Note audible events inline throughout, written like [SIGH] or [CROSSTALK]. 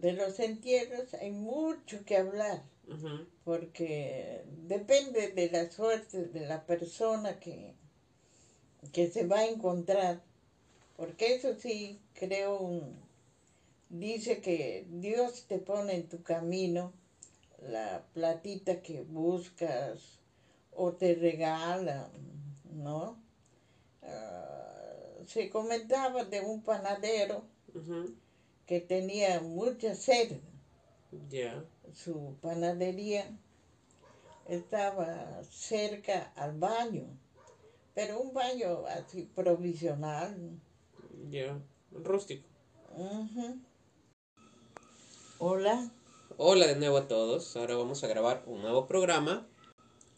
de los entierros hay mucho que hablar, porque depende de la suerte de la persona que, que se va a encontrar. Porque eso sí, creo, un- dice que Dios te pone en tu camino la platita que buscas o te regala, ¿no? Ah, se comentaba de un panadero. Que tenía mucha sed. Ya. Su panadería estaba cerca al baño, pero un baño así provisional. Ya. Rústico. Hola, Hola de nuevo a todos. Ahora vamos a grabar un nuevo programa.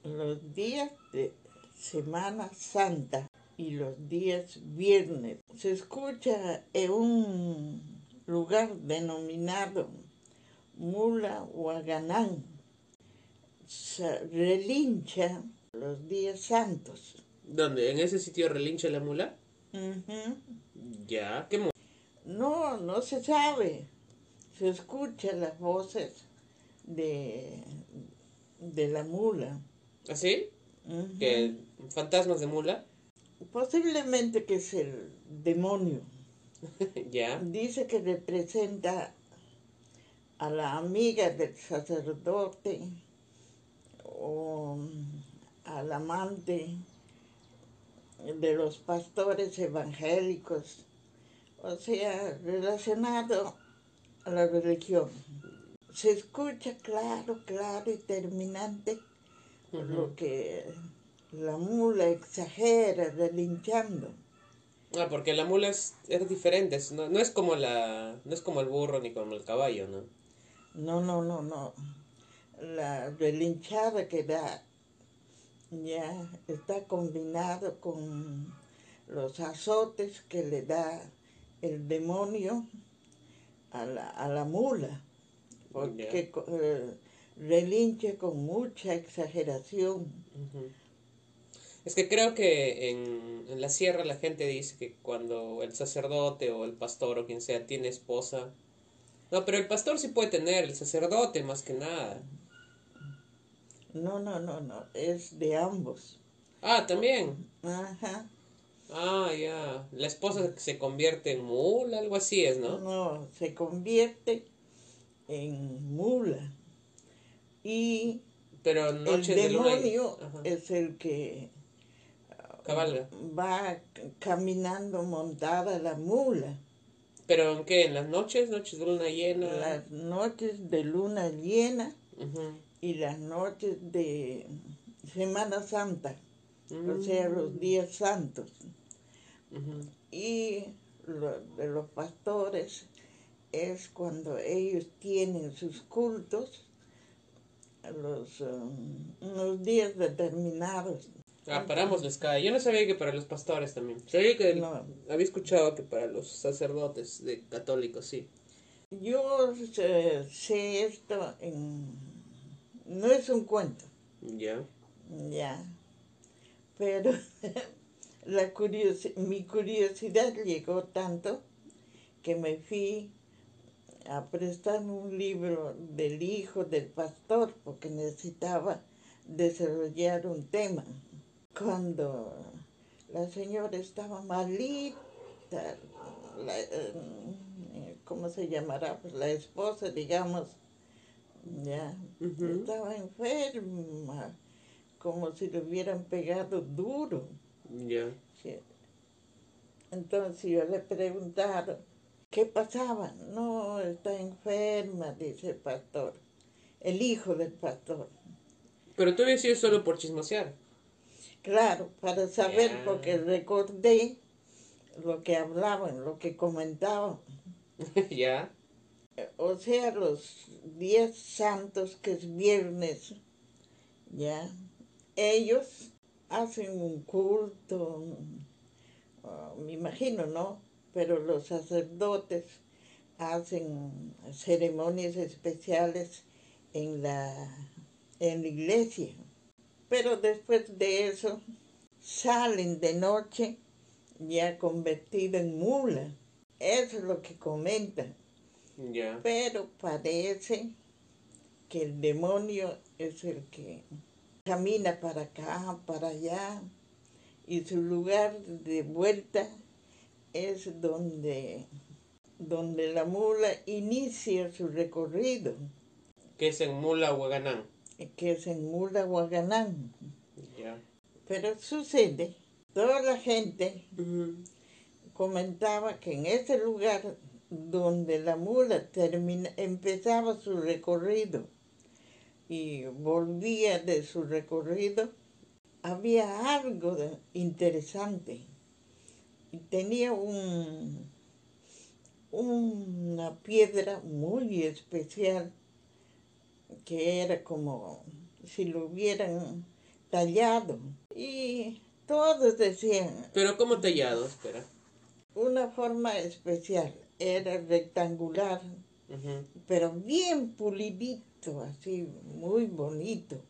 los días de Semana Santa y los días viernes se escucha en un lugar denominado Mula Huaganán. Relincha los días santos. ¿Dónde? ¿En ese sitio relincha la mula? Ujú. Ya. ¿Qué mu- No, no se sabe. Se escuchan las voces de, de la mula. ¿Así? Ujú. ¿Que fantasmas de mula? Posiblemente que es el demonio. [LAUGHS] Dice que representa a la amiga del sacerdote o al amante de los pastores evangélicos, o sea, relacionado a la religión. Se escucha claro, claro y terminante lo que la mula exagera relinchando. Ah, porque la mula es, es diferente. es- no, no es como la, no es como el burro ni como el caballo, ¿no? No, no, no, no. La relinchada que da ya está combinado con los azotes que le da el demonio a la, a la mula, porque eh, relincha con mucha exageración. Ujú. Es que creo que en, en la sierra la gente dice que cuando el sacerdote o el pastor o quien sea tiene esposa. No, pero el pastor sí puede tener, el sacerdote más que nada. No, no, no, no, es de ambos. Ah, también. Ajá. Ah, ya. La esposa se convierte en mula, algo así es, ¿no? No, se convierte en mula. Y Pero el noche de luna. y- demonio es el que Cabalga. va caminando montada la mula. ¿Pero en qué? ¿En las noches? ¿Noches de luna llena? Las noches de luna llena y las noches de Semana Santa, o sea, Mm. los días santos. Y lo de los pastores es cuando ellos tienen sus cultos, los, um, unos días determinados. Ah, para ambos les cae. Yo no sabía que para los pastores también. Sabía que No. había escuchado que para los sacerdotes de católicos, sí. Yo sé, sé esto en... No es un cuento, Ya. ya, pero [LAUGHS] la curiosi- mi curiosidad llegó tanto que me fui a prestar un libro del hijo del pastor porque necesitaba desarrollar un tema. Cuando la señora estaba malita, la, eh, ¿cómo se llamará? Pues la esposa, digamos, ya, estaba enferma, como si le hubieran pegado duro. Ya. Sí. Entonces yo le preguntaron, ¿qué pasaba? No, está enferma, dice el pastor, el hijo del pastor. Pero tú habías sido solo por chismosear. Claro, para saber, porque recordé lo que hablaban, lo que comentaban. [LAUGHS] ya. O sea, los días santos, que es viernes, ya, ellos hacen un culto, ah, me imagino, ¿no? Pero los sacerdotes hacen ceremonias especiales en la, en la iglesia. Pero después de eso salen de noche ya convertidos en mula. Eso es lo que comentan. Pero parece que el demonio es el que camina para acá, para allá, y su lugar de vuelta es donde, donde la mula inicia su recorrido, Que es en Mula Huaganán. Que es en Mula Huaganán. Ya. Pero sucede, toda la gente comentaba que en ese lugar donde la mula termina, empezaba su recorrido y volvía de su recorrido, había algo de- interesante. Y tenía un, una piedra muy especial que era como si lo hubieran tallado. Y todos decían, Pero ¿cómo tallado? Espera. una forma especial, era rectangular, pero bien pulidito, así, muy bonito.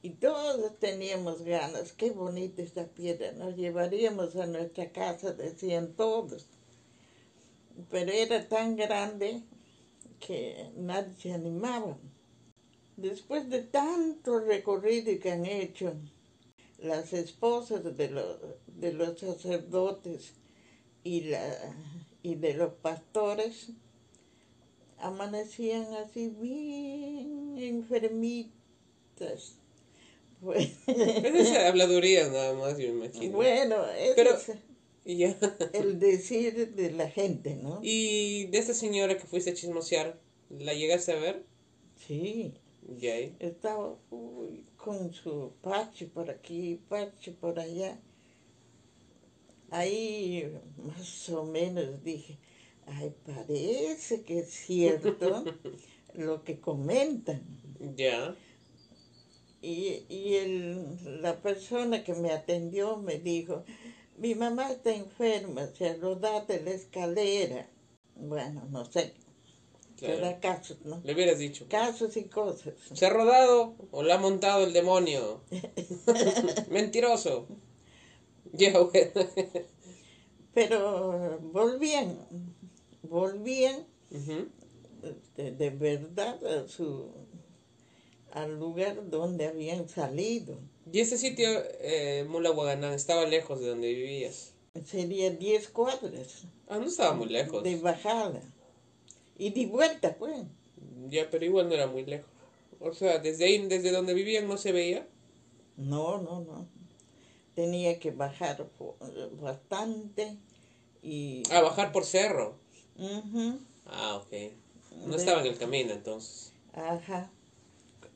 Y todos teníamos ganas, qué bonita esta piedra, nos llevaríamos a nuestra casa, decían todos. Pero era tan grande que nadie se animaba. Después de tanto recorrido que han hecho las esposas de los, de los sacerdotes y, la, y de los pastores, amanecían así bien enfermitas. Pues, Es esa habladuría nada más, yo me imagino. bueno, ese Pero- es ya. el decir de la gente, ¿no? Y de esta señora que fuiste a chismosear, ¿la llegaste a ver? Sí, Estaba uy, con su parche por aquí, parche por allá. Ahí más o menos dije, ay, parece que es cierto [LAUGHS] lo que comentan. Ya. Y, y el- la persona que me atendió me dijo, mi mamá está enferma, se rodó de la escalera. Bueno, no sé, Claro. será casos, ¿no? Le hubieras dicho. Casos y cosas. ¿Se ha rodado o la ha montado el demonio? [LAUGHS] Mentiroso. Ya, bueno. Pero volvían, volvían Ujú. de, de verdad a su, al lugar donde habían salido. Y ese sitio, eh, Mula Huaganán, estaba lejos de donde vivías. Sería 10 cuadras Ah, no estaba muy lejos. de bajada. Y de vuelta, pues. Ya, pero igual no era muy lejos. O sea, desde ahí, desde donde vivían no se veía. No, no, no. Tenía que bajar bastante y... Ah, bajar por cerro. Ujú, Ah, ok. No De- estaba en el camino entonces. Ajá.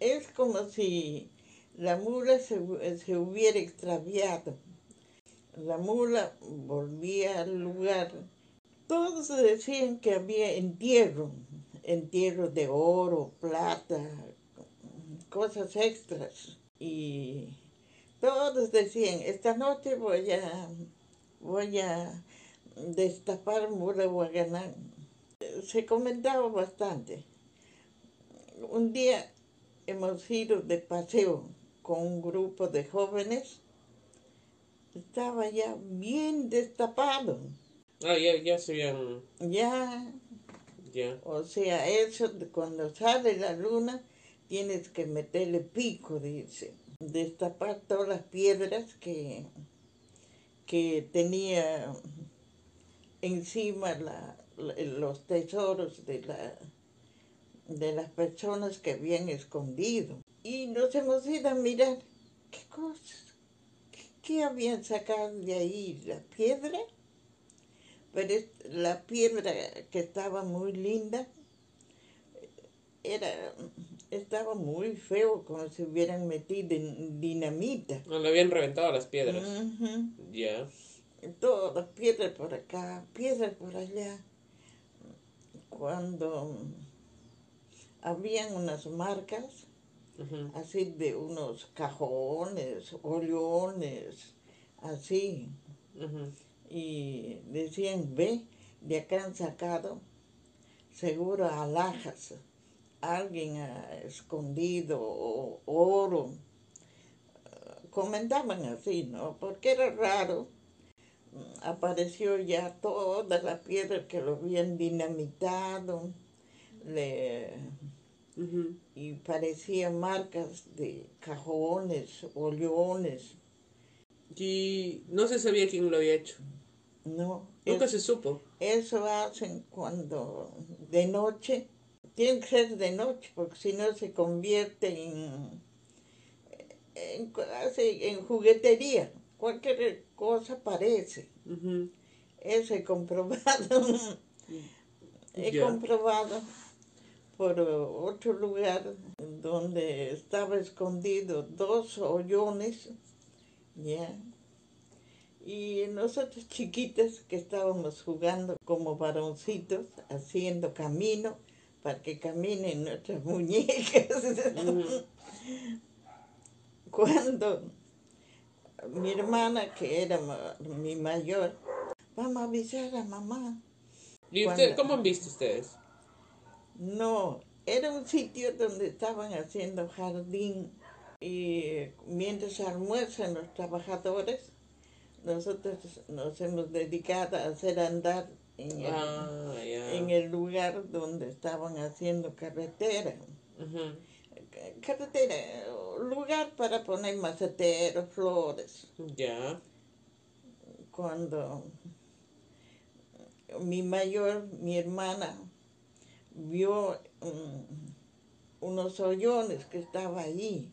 Es como si la mula se, hu- se hubiera extraviado. La mula volvía al lugar. Todos decían que había entierro, entierro de oro, plata, cosas extras. Y todos decían, esta noche voy a, voy a destapar Mula Huaganán. Se comentaba bastante. Un día hemos ido de paseo con un grupo de jóvenes. Estaba ya bien destapado. Ah, ya, ya se habían... Ya, Ya. o sea, eso cuando sale la luna tienes que meterle pico, dice. Destapar todas las piedras que, que tenía encima la- la- los tesoros de, la, de las personas que habían escondido. Y nos hemos ido a mirar qué cosas, qué, qué habían sacado de ahí, la piedra. Pero la piedra que estaba muy linda era estaba muy feo como si hubieran metido en dinamita. No, le habían reventado las piedras. Ya. Todas piedras por acá, piedras por allá. Cuando habían unas marcas así de unos cajones, oleones, así. Y decían, ve, de acá han sacado seguro alhajas. Alguien ha escondido o- oro. Comentaban así, ¿no? Porque era raro. Apareció ya toda la piedra que lo habían dinamitado. le, y parecían marcas de cajones, ollones. Y no se sabía quién lo había hecho. No, Nunca es- se supo. eso hacen cuando de noche, tiene que ser de noche, porque si no se convierte en, en, en juguetería. Cualquier cosa parece. Eso he comprobado. [LAUGHS] he comprobado por otro lugar donde estaba escondido dos hoyones, ya. Y nosotros chiquitas que estábamos jugando como varoncitos, haciendo camino para que caminen nuestras [LAUGHS] muñecas. Cuando mi hermana, que era mi mayor, vamos a avisar a mamá. ¿Y usted, Cuando- cómo han visto ustedes? No, era un sitio donde estaban haciendo jardín y mientras almuerzan los trabajadores, nosotros nos hemos dedicado a hacer andar en el, Ah, ya. en el lugar donde estaban haciendo carretera. Carretera, lugar para poner maceteros, flores. Ya. cuando mi mayor, mi hermana, vio mm, unos hoyones que estaba allí.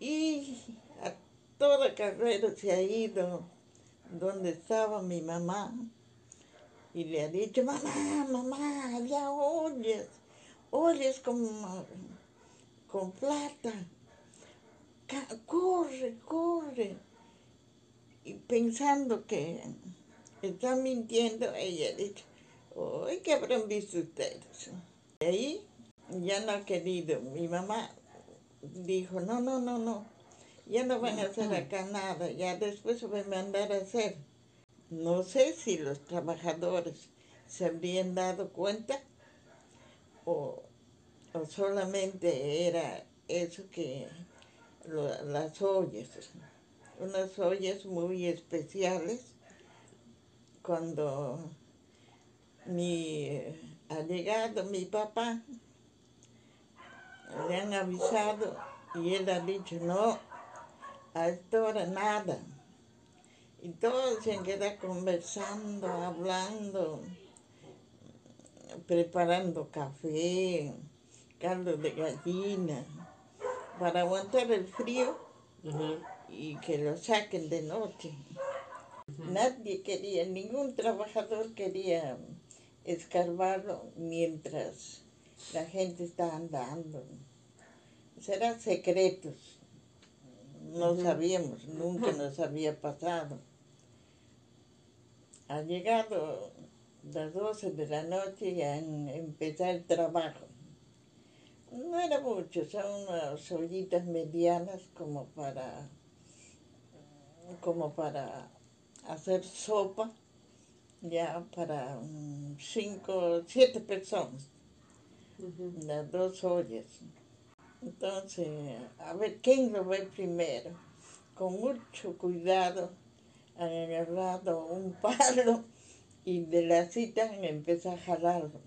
Y toda carrera se ha ido donde estaba mi mamá y le ha dicho, mamá, mamá, ya oyes, oyes con, con plata, corre, corre y pensando que está mintiendo, ella ha dicho, ¡ay, qué habrán visto ustedes! Y ahí ya no ha querido. Mi mamá dijo, no, no, no, no, ya no van a hacer acá nada, ya después se va a mandar a hacer. No sé si los trabajadores se habrían dado cuenta o, o solamente era eso que lo- las ollas unas ollas muy especiales cuando mi ha llegado mi papá le han avisado y él ha dicho no nada y todos se han quedado conversando hablando preparando café caldo de gallina para aguantar el frío y que lo saquen de noche. Nadie quería, ningún trabajador quería escarbarlo mientras la gente está andando. Serán secretos. No sabíamos, nunca nos había pasado. Ha llegado las 12 de la noche y han empezado el trabajo. No era mucho, son unas ollitas medianas como para como para hacer sopa, ya para cinco, siete personas, las dos ollas. Entonces, a ver, ¿quién lo ve primero? Con mucho cuidado han agarrado un [LAUGHS] palo y de la cita empezado a jalarlo,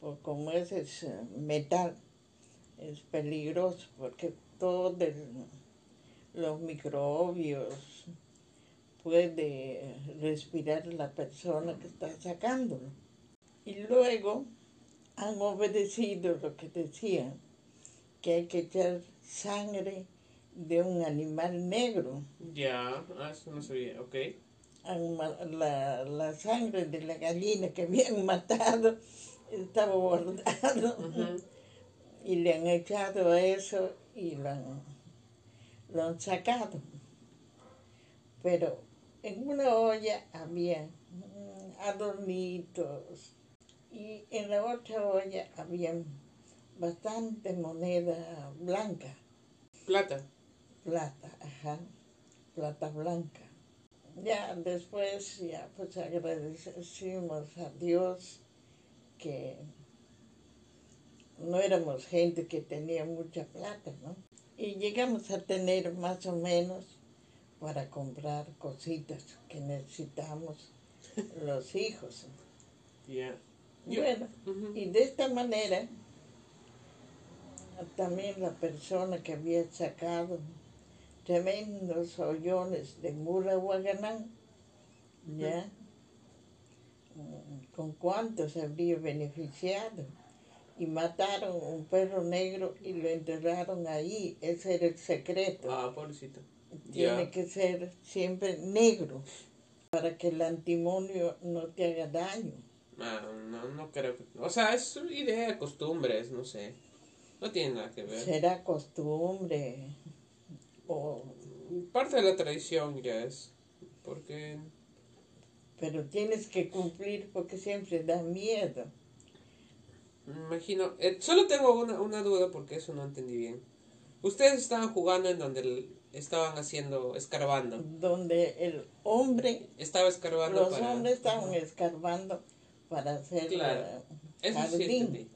porque como ese es eh, metal, es peligroso porque todos los microbios puede respirar la persona que está sacándolo. Y luego han obedecido lo que decían, que hay que echar sangre de un animal negro. Ya. Ah, eso no sabía. Ok. La, la sangre de la gallina que habían [LAUGHS] matado estaba guardado Ujú. y le han echado eso y lo han, lo han sacado. Pero en una olla había mm, adornitos y en la otra olla había bastante moneda blanca, Plata. plata, ajá, plata blanca. Ya después, ya pues agradecimos a Dios que no éramos gente que tenía mucha plata, ¿no? Y llegamos a tener más o menos para comprar cositas que necesitamos [LAUGHS] los hijos. Ya. Yo- Bueno, y de esta manera, también la persona que había sacado tremendos hoyones de Mura Huaganán, ¿ya? Mm, ¿Con cuánto se habría beneficiado? Y mataron un perro negro y lo enterraron ahí. Ese era el secreto. Ah, pobrecito. Tiene que ser siempre negro para que el antimonio no te haga daño. Ah, no, no creo que... O sea, es idea, costumbres, no sé. No tiene nada que ver. Será costumbre o Parte de la tradición ya es. Porque... pero tienes que cumplir porque siempre da miedo. Me imagino... eh, solo tengo una, una duda porque eso no entendí bien. Ustedes estaban jugando en donde el- estaban haciendo, escarbando. Donde el hombre, Estaba escarbando los para... hombres estaban escarbando para hacer Claro. Eso sí jardín. entendí.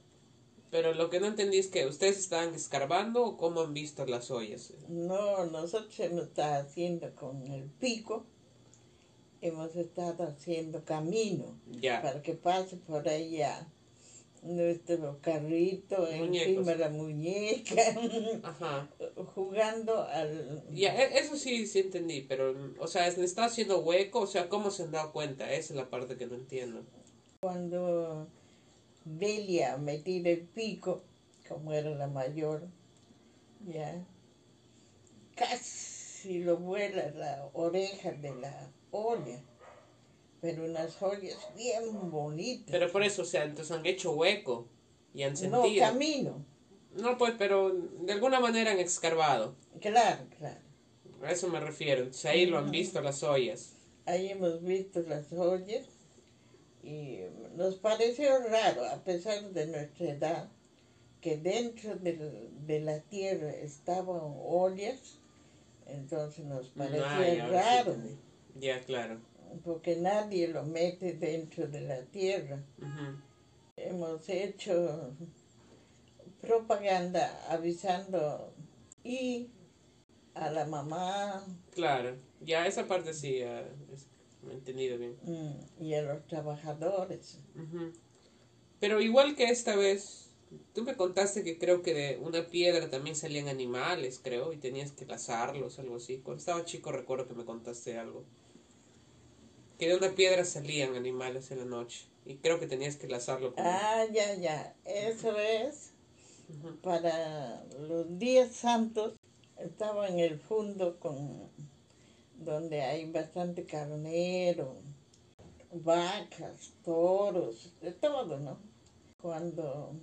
Pero lo que no entendí es que ustedes estaban escarbando o cómo han visto las ollas. No, nosotros hemos estado haciendo con el pico, hemos estado haciendo camino Ya. para que pase por allá nuestro carrito, Muñecos. encima la muñeca, [LAUGHS] Ajá. jugando al... Ya, e- eso sí, sí entendí, pero, o sea, ¿le está haciendo hueco? O sea, ¿cómo se han dado cuenta? Esa es la parte que no entiendo. Cuando Delia metía el pico, como era la mayor, ya, casi lo vuela la oreja de la olla, pero unas ollas bien bonitas. Pero por eso, o sea, entonces han hecho hueco y han no, sentido. camino, No, pues, pero de alguna manera han escarbado. claro, claro. A eso me refiero. Ahí lo han visto las ollas. Ahí hemos visto las ollas y nos pareció raro, a pesar de nuestra edad, que dentro del- de la tierra estaban ollas, entonces nos sí raro. Ya, claro. porque nadie lo mete dentro de la tierra. Hemos hecho propaganda avisando y a la mamá Claro. Ya, esa parte sí, he entendido bien. mm, y a los trabajadores. Pero igual que esta vez, tú me contaste que creo que de una piedra también salían animales, creo, y tenías que lazarlos, algo así. Cuando estaba chico recuerdo que me contaste algo. Que de una piedra salían animales en la noche. Y creo que tenías que lazarlo con... Ah, ya, ya. Eso es para los días santos. Estaba en el fondo con donde hay bastante carnero, vacas, toros, de todo, ¿no? Cuando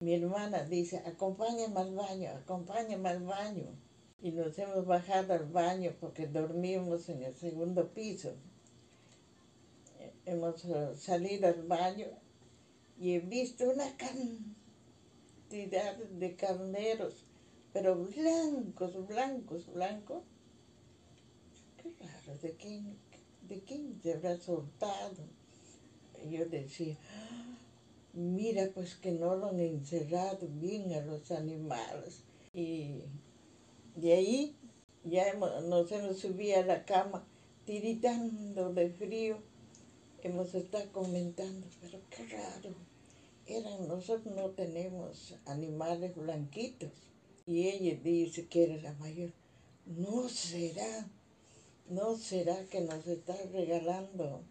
mi hermana dice, acompáñame al baño, acompáñame al baño. Y nos hemos bajado al baño porque dormimos en el segundo piso. Hemos eh, salido al baño y he visto una cantidad de carneros, pero blancos, blancos, blancos. Raro, ¿de quién, de quién se habrá soltado? Yo decía, "Ah, mira pues que no lo han encerrado bien a los animales. Y de ahí ya hemos- nos hemos subido a la cama tiritando de frío. Hemos estado comentando, pero qué raro. Eran, nosotros no tenemos animales blanquitos. Y ella dice que era la mayor. No será, no será que nos está regalando.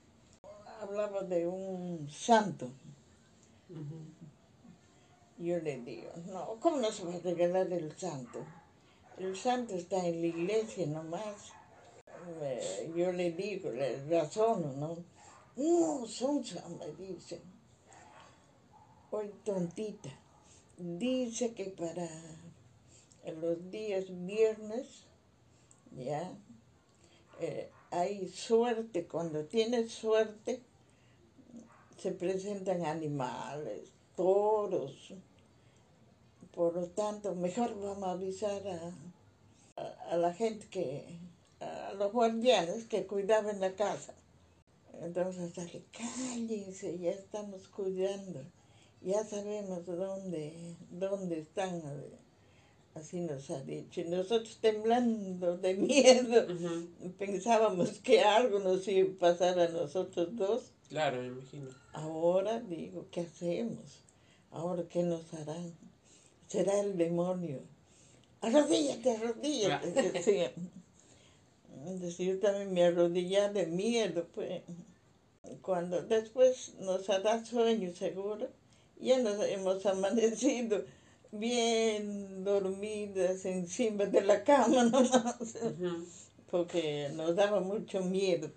Hablaba de un santo. Yo le digo, no, ¿cómo no se va a regalar el santo? El santo está en la iglesia nomás. Eh, yo le digo, le razono, ¿no? No, Sonsa, me dice. Hoy tontita. Dice que para los días viernes, ya, eh, hay suerte. Cuando tienes suerte, se presentan animales, toros. Por lo tanto, mejor vamos a avisar a, a- la gente que, a los guardianes que cuidaban la casa. Entonces sale, cállense, ya estamos cuidando, ya sabemos dónde, dónde están. Así nos ha dicho. Y nosotros temblando de [LAUGHS] miedo, pensábamos que algo nos iba a pasar a nosotros dos. Claro, me imagino. Ahora digo, ¿qué hacemos? Ahora, ¿qué nos harán? Será el demonio. Arrodíllate, arrodíllate. [LAUGHS] Decía. Decía, yo también me arrodillaba de miedo, pues. Cuando después nos hará sueño seguro, ya nos hemos amanecido bien dormidas encima de la cama [LAUGHS] nomás, porque nos daba mucho miedo.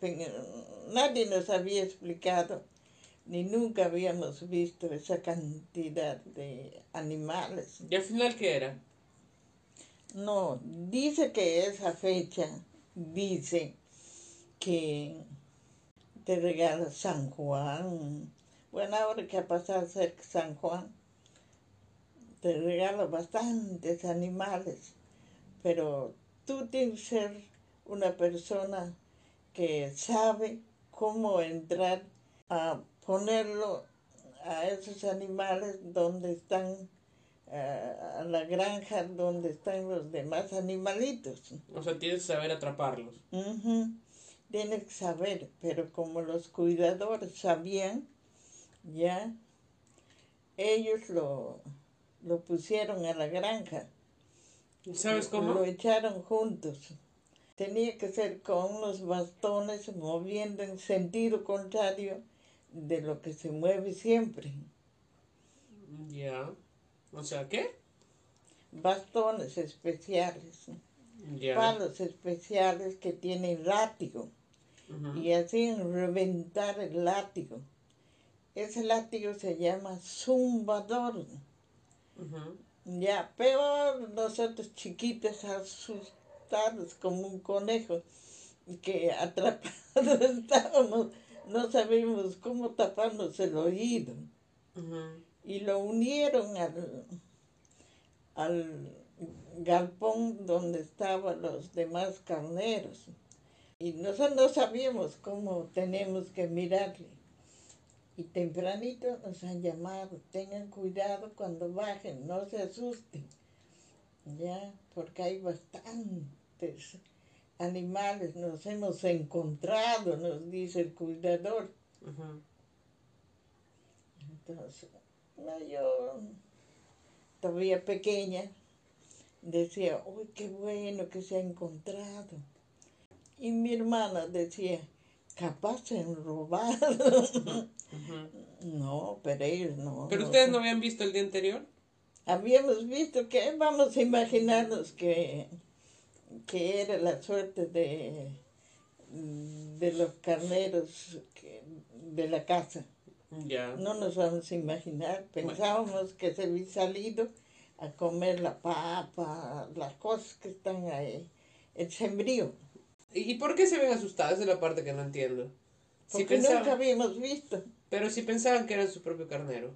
Nadie nos había explicado, ni nunca habíamos visto esa cantidad de animales. ¿Y al final qué era? No, dice que esa fecha, dice que te regala San Juan. Bueno, ahora que ha pasado cerca San Juan, te regala bastantes animales, pero tú tienes que ser una persona que sabe cómo entrar a ponerlo a esos animales donde están, eh, a la granja donde están los demás animalitos. O sea, tienes que saber atraparlos. Tienes que saber, pero como los cuidadores sabían, ya, ellos lo, lo pusieron a la granja. ¿Sabes cómo? Lo echaron juntos. Tenía que ser con los bastones moviendo en sentido contrario de lo que se mueve siempre. Ya. O sea, ¿qué? Bastones especiales. Palos especiales que tienen látigo. Y hacían reventar el látigo. Ese látigo se llama zumbador. Ya, peor nosotros chiquitos asustados como un conejo que atrapados [LAUGHS] estábamos, no sabíamos cómo taparnos el oído. Y lo unieron al, al galpón donde estaban los demás carneros. Y nosotros no sabíamos cómo tenemos que mirarle. Y tempranito nos han llamado, tengan cuidado cuando bajen, no se asusten, ya, porque hay bastantes animales, nos hemos encontrado, nos dice el cuidador. Entonces, yo todavía pequeña, decía, uy, qué bueno que se ha encontrado. Y mi hermana decía, capaz se han robado. No, pero ellos no. ¿Pero ustedes no habían visto el día anterior? Habíamos visto que vamos a imaginarnos que, que era la suerte de, de los carneros de la casa. Ya. No nos vamos a imaginar. Pensábamos que se había salido a comer la papa, las cosas que están ahí, el sembrío. ¿Y por qué se ven asustadas? Esa es la parte que no entiendo. Porque nunca habíamos visto. Pero si pensaban que era su propio carnero.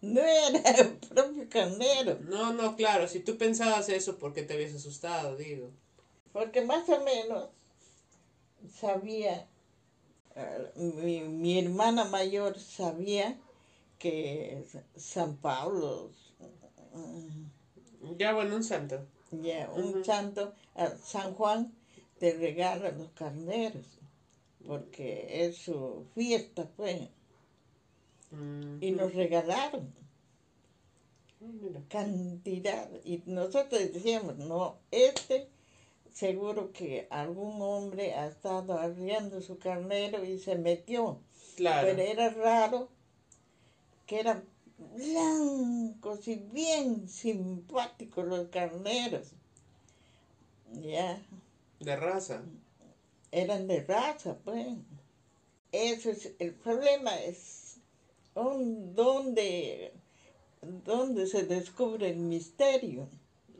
No era [LAUGHS] el propio carnero. No, no, claro, si tú pensabas eso, ¿por qué te habías asustado, digo? Porque más o menos sabía, eh, mi, mi hermana mayor sabía que San Pablo... ya, bueno, un santo. Ya, un santo, San Juan te regala los carneros, porque es su fiesta, pues. Y nos regalaron cantidad. Y nosotros decíamos, no, este seguro que algún hombre ha estado arriando su carnero y se metió. Claro. Pero era raro que eran blancos y bien simpáticos los carneros. Ya. De raza. Eran de raza, pues. Eso es, el problema es donde, donde se descubre el misterio.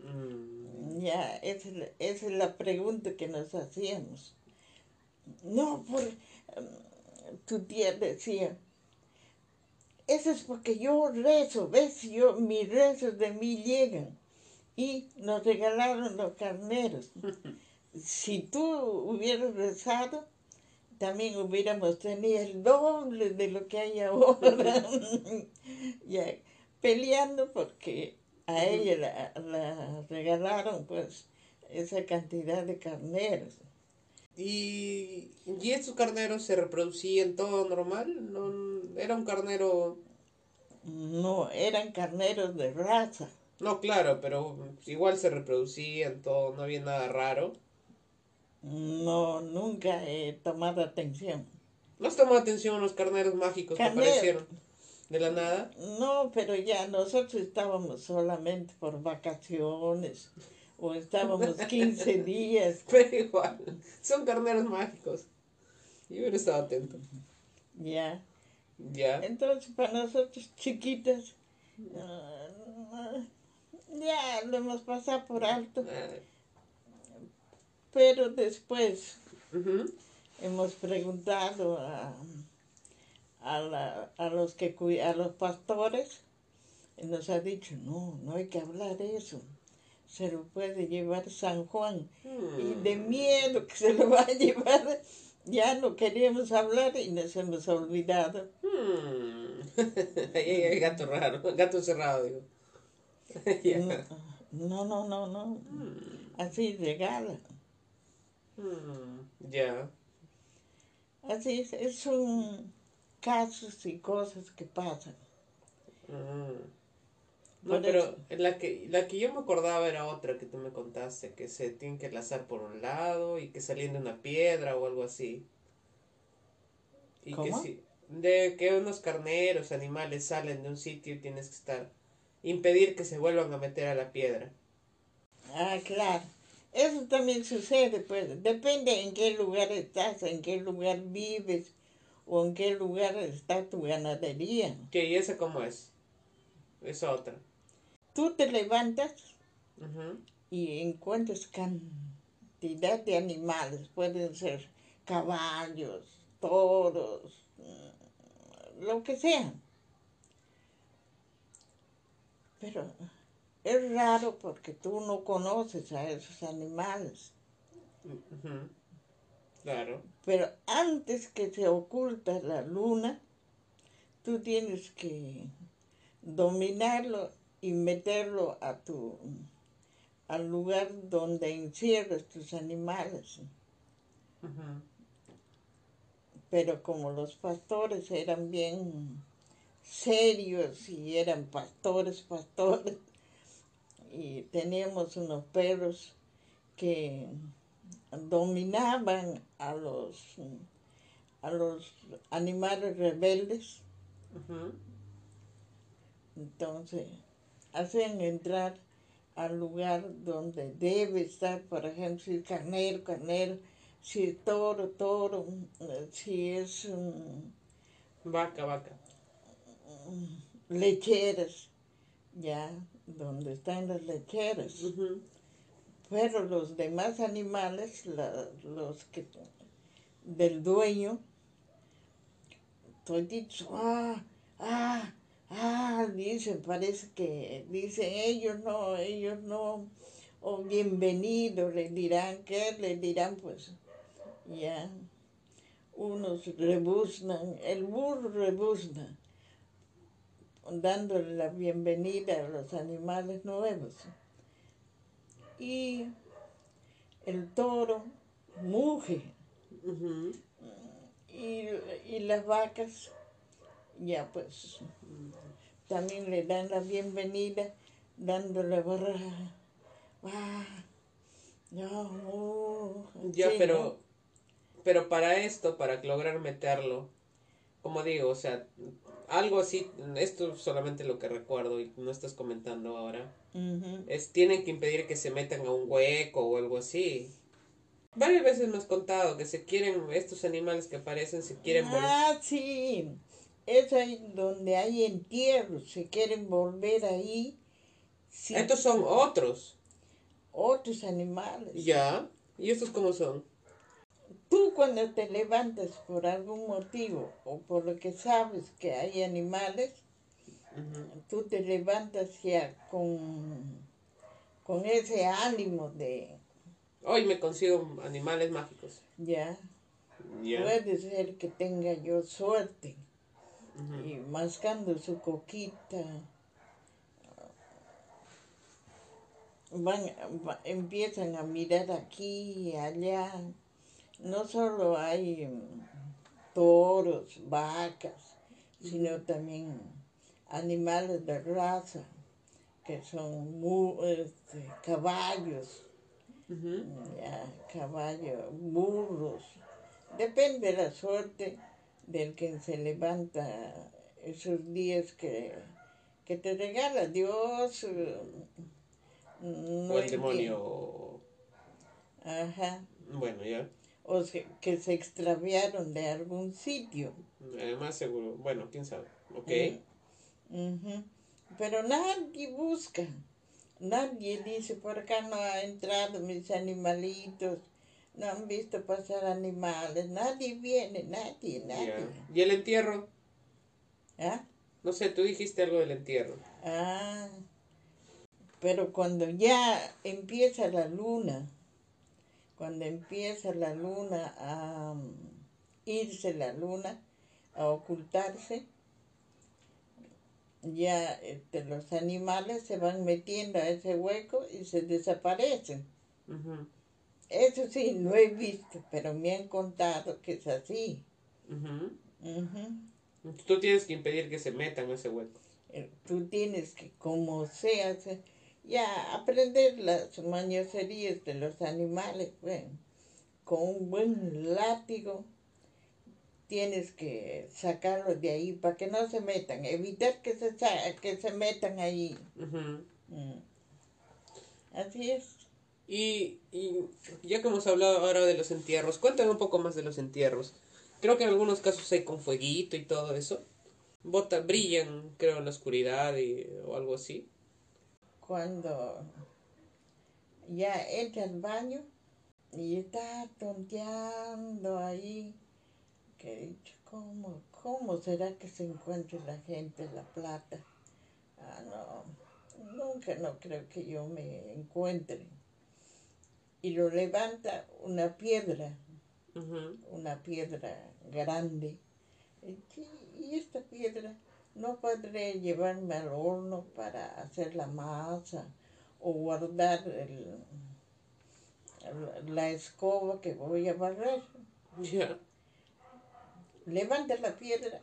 Mm. Ya, esa, es la pregunta que nos hacíamos. No, por, tu tía decía, eso es porque yo rezo, ves, yo, mis rezos de mí llegan. Y nos regalaron los carneros. [LAUGHS] si tú hubieras rezado, también hubiéramos tenido el doble de lo que hay ahora. [LAUGHS] ya, peleando porque a ella la, regalaron pues esa cantidad de carneros. ¿Y, ¿Y estos carneros se reproducían todo normal? ¿No, ¿Era un carnero...? No, eran carneros de raza. No, claro, pero igual se reproducían todo, no había nada raro. No, nunca he tomado atención. ¿No has tomado atención los carneros mágicos que aparecieron de la nada? No, pero ya nosotros estábamos solamente por vacaciones o estábamos [LAUGHS] 15 días. Pero igual, son carneros mágicos. Yo hubiera estado atento. Ya. Ya. Entonces, para nosotros chiquitas, ah, ya lo hemos pasado por alto. Ah, Pero después hemos preguntado a, a, la- a los que a los pastores y nos ha dicho no no hay que hablar eso. Se lo puede llevar San Juan y de miedo que se lo [LAUGHS] va a llevar. Ya no queríamos hablar y nos hemos olvidado. Hmm. [LAUGHS] Ahí hay gato raro, gato encerrado, digo. [LAUGHS] No no no no. Así regala Hmm. Ya. así es, es son casos y cosas que pasan Mm. No, Por pero eso. la que, la que yo me acordaba era otra que tú me contaste, que se tienen que lazar por un lado y que saliendo una piedra o algo así. Y ¿Cómo? que si, de que unos carneros, animales salen de un sitio y tienes que estar, impedir que se vuelvan a meter a la piedra. Ah, claro. Eso también sucede, pues. Depende en qué lugar estás, en qué lugar vives o en qué lugar está tu ganadería. ¿Qué? ¿Y esa cómo es? Es otra. Tú te levantas Ujú. y encuentras cantidad de animales. Pueden ser caballos, toros, mm, lo que sea. Pero es raro porque tú no conoces a esos animales. Claro. Pero antes que se oculta la luna, tú tienes que dominarlo y meterlo a tu al lugar donde encierras tus animales. Pero como los pastores eran bien serios y eran pastores, pastores, y teníamos unos perros que dominaban a los a los animales rebeldes, entonces hacen entrar al lugar donde debe estar, por ejemplo, si es carnero, carnero, si es toro, toro, si es mm, Vaca, vaca. lecheras, ya, donde están las lecheras. Pero los demás animales, la- los que del dueño, toditos, ah, ah, ah, dicen, parece que dicen ellos no, ellos no, o bienvenido, le dirán, ¿qué? Le dirán, pues, ya, unos rebuznan, el burro rebuzna, dándole la bienvenida a los animales nuevos y el toro muge Ujú. y, y las vacas ya pues también le dan la bienvenida dándole barra ah, no, mu, Ya, sí, pero, ¿no? pero para esto, para lograr meterlo, como digo, o sea, algo así, esto es solamente lo que recuerdo y no estás comentando ahora, es tienen que impedir que se metan a un hueco o algo así. Varias veces me has contado que se quieren, estos animales que aparecen se quieren volver. ah sí es ahí donde hay entierros se quieren volver ahí sí, Estos son otros. otros animales Ya. ¿Y estos cómo son? Tú cuando te levantas por algún motivo o por lo que sabes que hay animales, Ujú. tú te levantas ya con, con ese ánimo de, Hoy me consigo animales mágicos. ya, Ya. puede ser que tenga yo suerte. Y mascando su coquita, van, va- empiezan a mirar aquí y allá, no solo hay mm, toros, vacas, sino también animales de raza, que son mu- este, caballos, Ujú. ya, caballos, burros. Depende de la suerte del que se levanta esos días que, que te regala Dios. eh, no O el demonio. Ajá. Bueno, ya. O se- que se extraviaron de algún sitio. Además, seguro. Bueno, quién sabe. Ok. Ujú. Pero nadie busca. Nadie dice, por acá no ha entrado mis animalitos. No han visto pasar animales. Nadie viene, nadie, nadie. ¿Y el entierro? ¿Ah? No sé, tú dijiste algo del entierro. Ah. Pero cuando ya empieza la luna, cuando empieza la luna a mm, irse la luna, a ocultarse, ya este, los animales se van metiendo a ese hueco y se desaparecen. Eso sí, no he visto, pero me han contado que es así. ujú. Ujú. Tú tienes que impedir que se metan a ese hueco. Eh, Tú tienes que, como sea, se- ya aprender las mañoserías de los animales, bueno, con un buen látigo tienes que sacarlos de ahí para que no se metan, evitar que se, que se metan ahí. Mm. Así es. Y, y ya que hemos hablado ahora de los entierros, cuéntame un poco más de los entierros. Creo que en algunos casos hay con fueguito y todo eso. Bota, brillan, creo, en la oscuridad y, o algo así. Cuando ya entra al baño y está tonteando ahí, que he dicho, ¿cómo, ¿cómo será que se encuentre la gente la plata? Ah, no, nunca no creo que yo me encuentre. Y lo levanta una piedra, una piedra grande. Y esta piedra no podré llevarme al horno para hacer la masa o guardar el- la escoba que voy a barrer. Levanta la piedra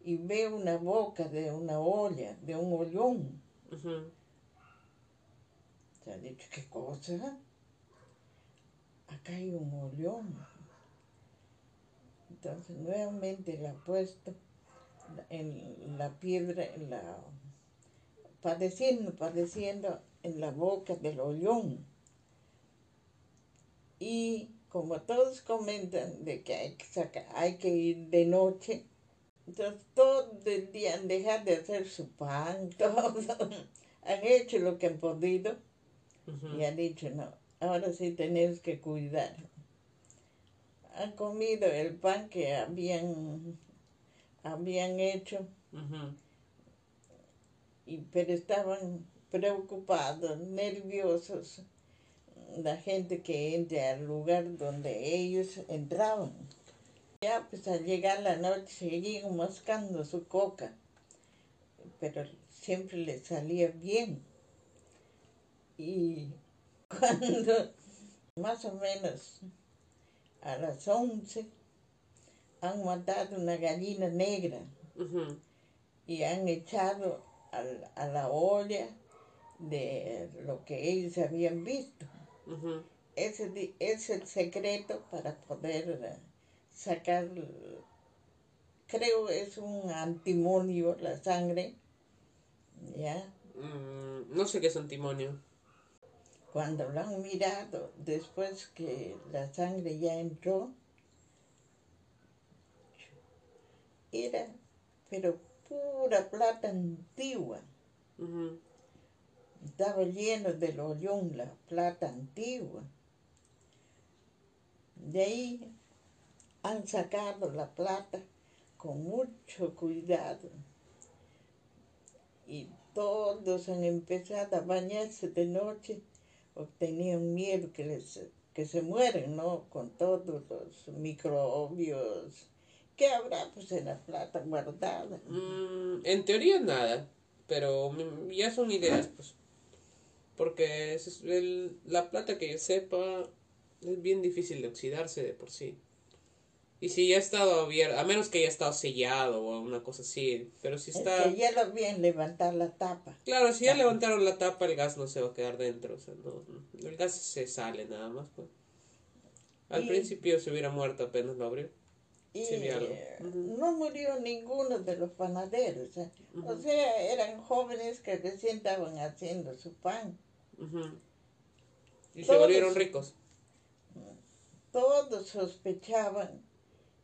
y ve una boca de una olla, de un ollón. Ujú. Se ha dicho, ¿qué cosa? Acá hay un ollón. Entonces nuevamente la ha puesto en la piedra, en la, padeciendo, padeciendo en la boca del ollón. Y como todos comentan de que hay que sacar, hay que ir de noche, entonces todo el día han dejado de hacer su pan, [LAUGHS] todo, han hecho lo que han podido y han dicho, no, ahora sí tenemos que cuidar. Han comido el pan que habían, habían hecho, y, pero estaban preocupados, nerviosos, la gente que entra al lugar donde ellos entraban. Ya pues al llegar la noche seguían mascando su coca, pero siempre les salía bien. Y [LAUGHS] cuando más o menos a las 11 han matado una gallina negra y han echado al- a la olla de lo que ellos habían visto. Ujú. Ese di- es el secreto para poder eh, sacar, creo es un antimonio, la sangre, ¿ya? Mm, no sé qué es antimonio. Cuando lo han mirado, después que la sangre ya entró, era, pero pura plata antigua. Ujú. Estaba lleno del hoyón la plata antigua. De ahí han sacado la plata con mucho cuidado. Y todos han empezado a bañarse de noche porque tenían miedo que, les, que se mueren, ¿no? Con todos los microbios. ¿Qué habrá pues en la plata guardada? Mm, en teoría nada, pero ya son ideas, pues. Porque es- el- la plata que yo sepa Es bien difícil de oxidarse de por sí. Y si ya ha estado abierto, a menos que haya estado sellado o una cosa así, pero si está... Es que ya lo bien levantar la tapa. Claro, si ya levantaron la tapa, el gas no se va a quedar dentro, o sea, no, el gas se sale nada más, pues. Al Y- principio se hubiera muerto apenas lo abrió. Y Sí, no murió ninguno de los panaderos. ¿eh? O sea, eran jóvenes que recién estaban haciendo su pan. Y se volvieron ricos. Todos sospechaban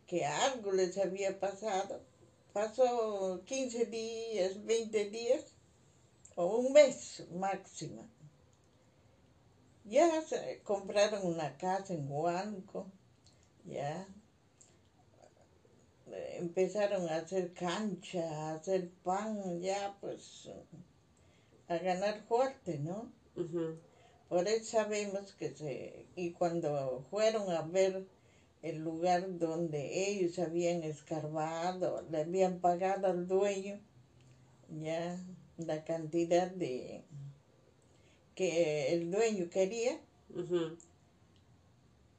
que algo les había pasado. Pasó 15 días, 20 días o un mes máximo. Ya se compraron una casa en Huánuco, ya empezaron a hacer cancha, a hacer pan, ya pues a ganar fuerte, ¿no? Ujú. Por eso sabemos que se... Y cuando fueron a ver el lugar donde ellos habían escarbado, le habían pagado al dueño ya la cantidad de que el dueño quería, Ujú.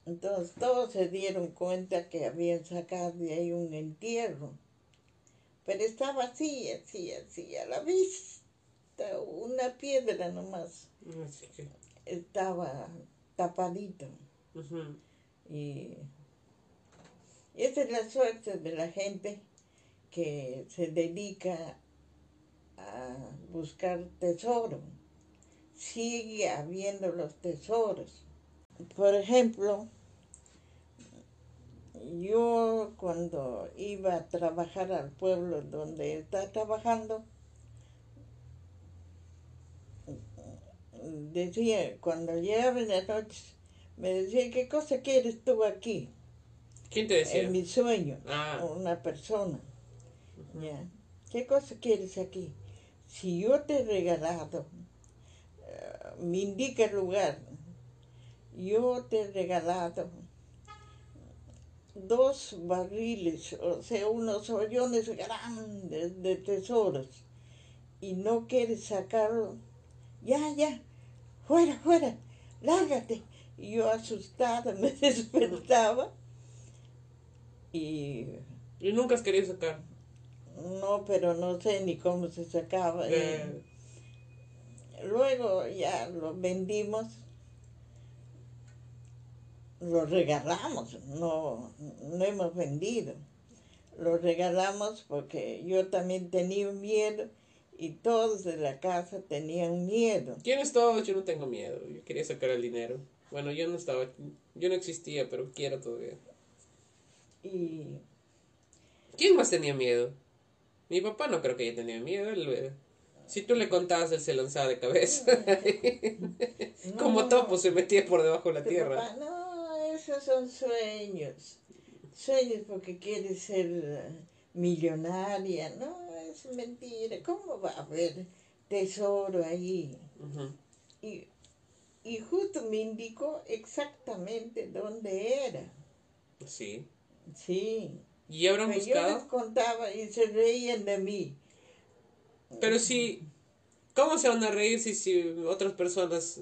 Entonces todos se dieron cuenta que habían sacado de ahí un entierro. Pero estaba así, así, así, a la vista, una piedra nomás. Así que... estaba tapadito y esa es la suerte de la gente que se dedica a buscar tesoro. Sigue habiendo los tesoros. Por ejemplo, yo cuando iba a trabajar al pueblo donde está trabajando, decía, cuando llegaba en la noche, me decía, ¿qué cosa quieres tú aquí? ¿Quién te decía? En mi sueño, Ah. una persona. Ya. ¿Qué cosa quieres aquí? Si yo te he regalado, eh, me indica el lugar, yo te he regalado dos barriles, o sea, unos hoyones grandes de tesoros, y no quieres sacarlo, ya, ya, fuera, fuera, lárgate. Y yo asustada [LAUGHS] me despertaba y Y nunca has querido sacar. no, pero no sé ni cómo se sacaba. Eh, Luego ya lo vendimos, lo regalamos, no, no hemos vendido. Lo regalamos porque yo también tenía miedo y todos de la casa tenían miedo. ¿Tienes todo? Yo no tengo miedo. Yo quería sacar el dinero. Bueno, yo no estaba, yo no existía, pero quiero todavía. Y ¿Quién más tenía miedo? Mi papá no creo que haya tenido miedo. él, si tú le contabas, él se lanzaba de cabeza. [LAUGHS] Como topo se metía por debajo de la tierra. papá, no, esos son sueños. Sueños porque quieres ser eh, millonaria. No, es mentira. ¿Cómo va a haber tesoro ahí? Y, y justo me indicó exactamente dónde era. Sí. Sí. ¿Y habrán Pero yo les buscado? contaba y se reían de mí. Pero si... ¿Cómo se van a reír si, si otras personas...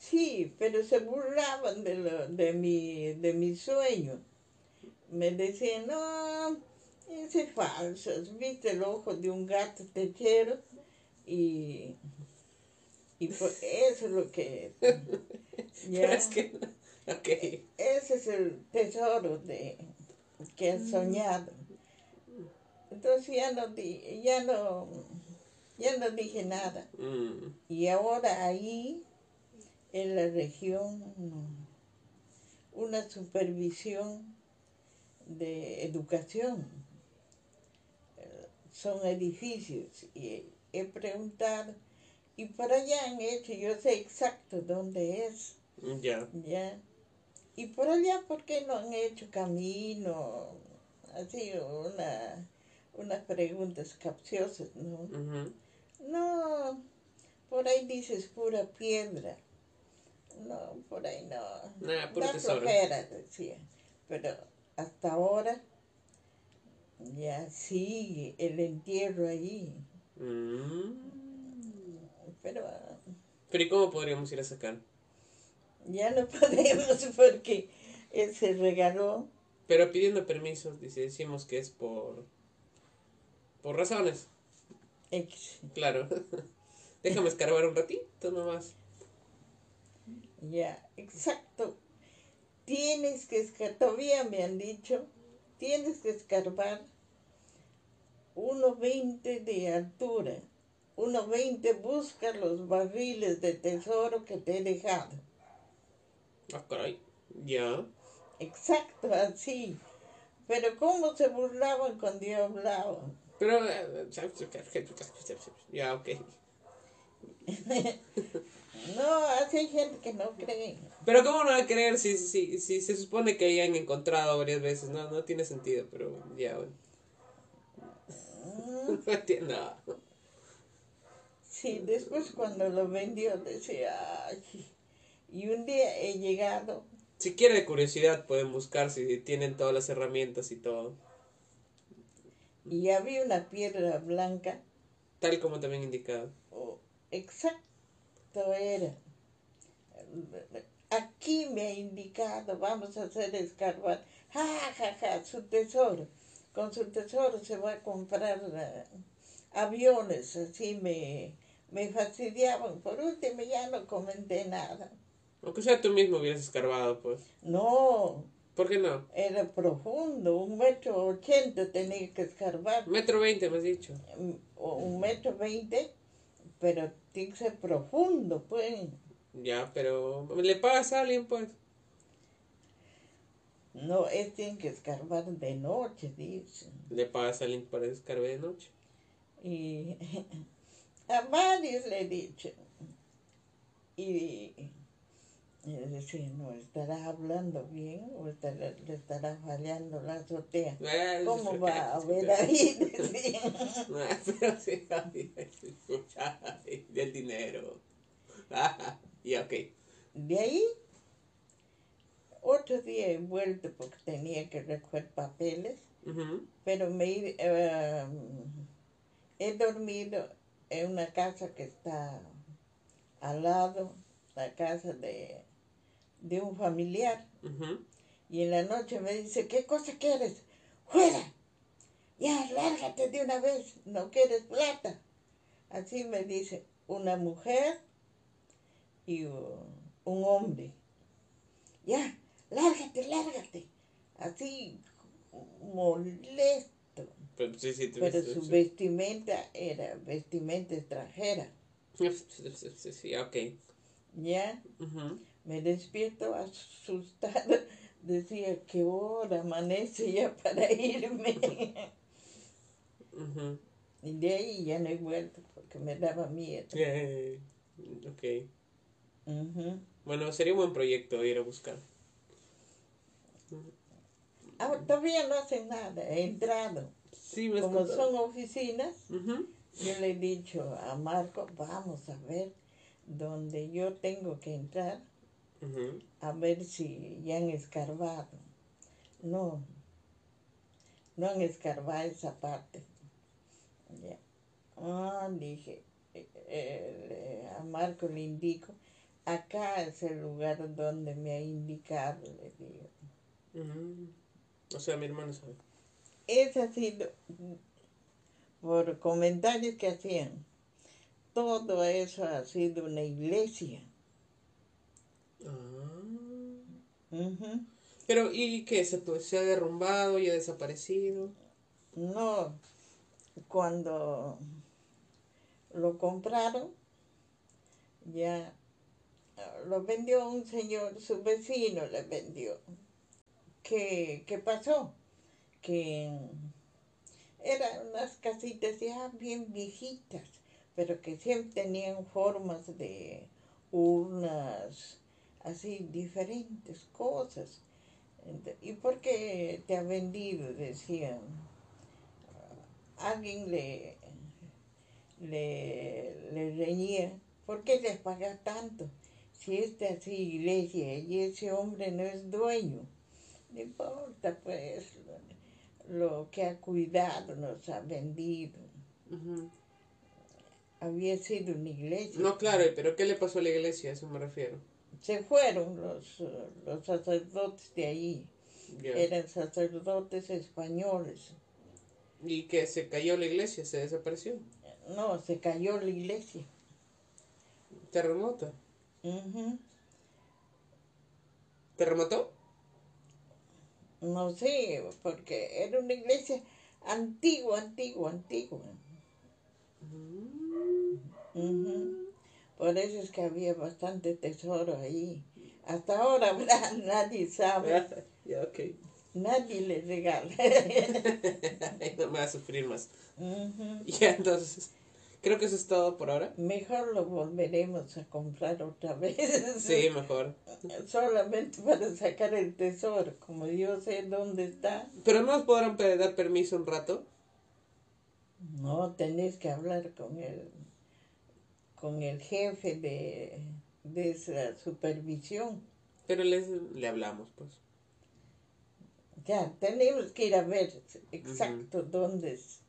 Sí, pero se burlaban de, lo, de, mi, de mi sueño. Me decían, no, ese es falso. ¿Viste el ojo de un gato techero? Y, y pues eso es lo que... [LAUGHS] Ya, es que... Ok. Ese es el tesoro de, que has soñado. Entonces ya no, di, ya no, ya no dije nada. Mm. Y ahora ahí, en la región, una supervisión de educación. Son edificios y he preguntado, y por allá han hecho, yo sé exacto dónde es, Ya. ya. Y por allá, ¿por qué no han hecho camino? Así, una, unas preguntas capciosas, ¿no? No, por ahí dices pura piedra. No, por ahí no. Nah, tesoro. flojera, decía. Pero hasta ahora ya sigue el entierro ahí. Mm. Pero Pero ¿y cómo podríamos ir a sacar? Ya no [LAUGHS] podemos porque él se regaló. Pero pidiendo permiso, dice, decimos que es por... Por razones, Ex. claro. [LAUGHS] Déjame escarbar un ratito nomás. Ya, exacto. Tienes que escarbar, todavía me han dicho, tienes que escarbar 1,20 de altura. 1,20 busca los barriles de tesoro que te he dejado. Ah, caray. Ya. Exacto, así. Pero cómo se burlaban cuando yo hablaba. Pero... eh, Ya, ok. [LAUGHS] No, así hay gente que no cree. Pero ¿cómo no va a creer si, si, si se supone que ya han encontrado varias veces? No, no tiene sentido, pero ya, bueno. [LAUGHS] No entiendo. Sí, después cuando lo vendió decía, ay. Y un día he llegado, Si quiere de curiosidad pueden buscar si tienen todas las herramientas y todo. y había una piedra blanca, Tal como también indicado. o exacto era. Aquí me ha indicado, vamos a hacer escarbar. Ja, ja, ja, su tesoro. Con su tesoro se va a comprar eh, aviones, así me, me fastidiaban. Por último ya no comenté nada. Aunque sea tú mismo hubieras escarbado, pues. No, ¿Por qué no? era profundo, un metro ochenta tenía que escarbar. Metro veinte, me has dicho. o un metro veinte, pero tiene que ser profundo, pues. Ya, pero le pagas a alguien, pues. No, es tiene que escarbar de noche, dicen. Le pagas a alguien para escarbar de noche. Y [LAUGHS] a varios le he dicho. Y, y decía, no, ¿estará hablando bien o estará- le estará fallando la azotea? Eh, ¿Cómo va a [LAUGHS] ver ahí? [LAUGHS] [LAUGHS] Ah, Pero sí, del dinero. Ah, ya, ok. De ahí, otro día he vuelto porque tenía que recoger papeles. Ujú. pero me eh, he dormido en una casa que está al lado, la casa de, de un familiar. Y en la noche me dice, ¿qué cosa quieres? ¡Fuera! Ya, lárgate de una vez, no quieres plata. Así me dice una mujer y uh, un hombre. Ya, lárgate, lárgate. Así molesto. Pero sí, sí, te- Pero su vestimenta era vestimenta extranjera. Sí, sí, ok. Ya. Me despierto asustada. [LAUGHS] Decía, ¿qué hora amanece ya para irme? Y de ahí ya no he vuelto porque me daba miedo. Eh, Ok. Bueno, sería un buen proyecto ir a buscar. Ah, todavía no hacen nada, he entrado. Sí, me Como contado. son oficinas, yo le he dicho a Marco, vamos a ver donde yo tengo que entrar, A ver si ya han escarbado. No, no han escarbado esa parte. Ya. Ah, dije, eh, eh, a Marco le indico, acá es el lugar donde me ha indicado, le digo. Ujú. O sea, mi hermano sabe. Es así, por comentarios que hacían, todo eso ha sido una iglesia. Ah. Pero, ¿y qué? ¿Se, pues, se ha derrumbado y ha desaparecido? No, cuando lo compraron, ya ah, lo vendió un señor, su vecino le vendió. ¿Qué, qué pasó? Que eran unas casitas ya bien viejitas, pero que siempre tenían formas de urnas, así diferentes cosas. ¿Y por qué te ha vendido? Decían. Alguien le, le, le reñía. ¿Por qué les paga tanto? Si esta es iglesia y ese hombre no es dueño. No importa, pues, lo, lo que ha cuidado nos ha vendido. Había sido una iglesia. No, claro, pero ¿qué le pasó a la iglesia? A eso me refiero. Se fueron los, los sacerdotes de ahí. Eran sacerdotes españoles. Y que se cayó la iglesia, se desapareció. No, se cayó la iglesia. Terremoto. Ujú. ¿Terremoto? No sé, porque era una iglesia antigua, antigua, antigua. Ujú. Por eso es que había bastante tesoro ahí. Hasta ahora [LAUGHS] ¿verdad? nadie sabe, [LAUGHS] ya, ok. nadie le regala. [LAUGHS] no me va a sufrir más. Ujú. Ya, entonces, creo que eso es todo por ahora. Mejor lo volveremos a comprar otra vez. Sí, mejor. Solamente para sacar el tesoro, como yo sé dónde está. Pero no nos podrán dar permiso un rato. No, tenés que hablar con el, con el jefe de, de esa supervisión. Pero les, le hablamos, pues. Ya, tenemos que ir a ver exacto dónde es.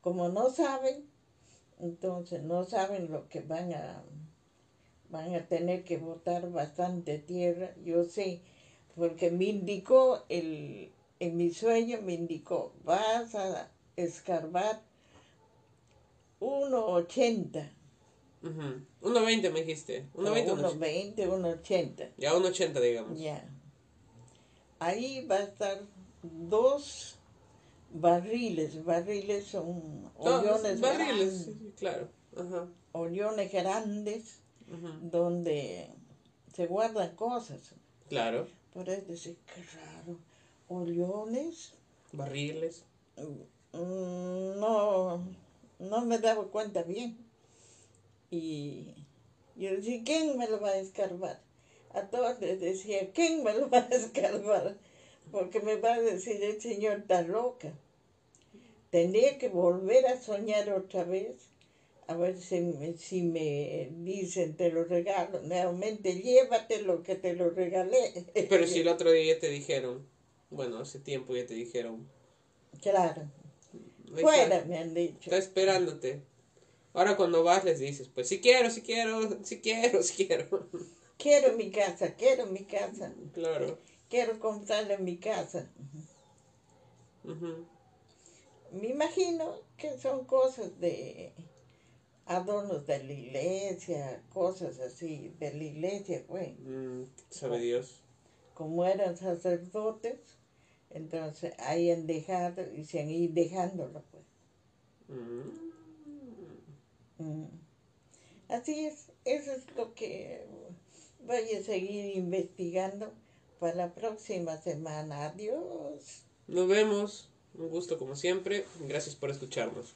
Como no saben, entonces no saben lo que van a van a tener que botar bastante tierra. Yo sé, porque me indicó el en mi sueño me indicó, vas a escarbar 1.80. Ujú. 1.20 me dijiste. 1.20 o 1.80. 1.20, 1.80. Ya 1.80 digamos. Ya. Ahí va a estar dos barriles. Barriles son hoyones barriles, grandes, sí, claro. Ajá. hoyones grandes Ujú. donde se guardan cosas. Claro. Por eso decir, qué raro. Hoyones. Barriles. Mm, No, no me daba cuenta bien. Y yo decía, ¿quién me lo va a escarbar? A todos les decía, ¿quién me lo va a escarbar? Porque me va a decir, el señor está loca. Tendría que volver a soñar otra vez, a ver si me, si me dicen, te lo regalo. Nuevamente, llévate lo que te lo regalé. [LAUGHS] Pero si el [LAUGHS] otro día ya te dijeron, bueno, hace tiempo ya te dijeron. Claro, fuera me han dicho. está esperándote. Ahora cuando vas les dices, pues si quiero, si quiero, si quiero, si quiero. [LAUGHS] Quiero mi casa, quiero mi casa. claro. quiero comprarle mi casa. Ujú. Me imagino que son cosas de adornos de la iglesia, cosas así de la iglesia, pues. Mm, sabe Dios. Como eran sacerdotes, entonces ahí han dejado y se han ido dejándolo, pues. Mm. Así es, eso es lo que voy a seguir investigando para la próxima semana. Adiós. Nos vemos. Un gusto como siempre. Gracias por escucharnos.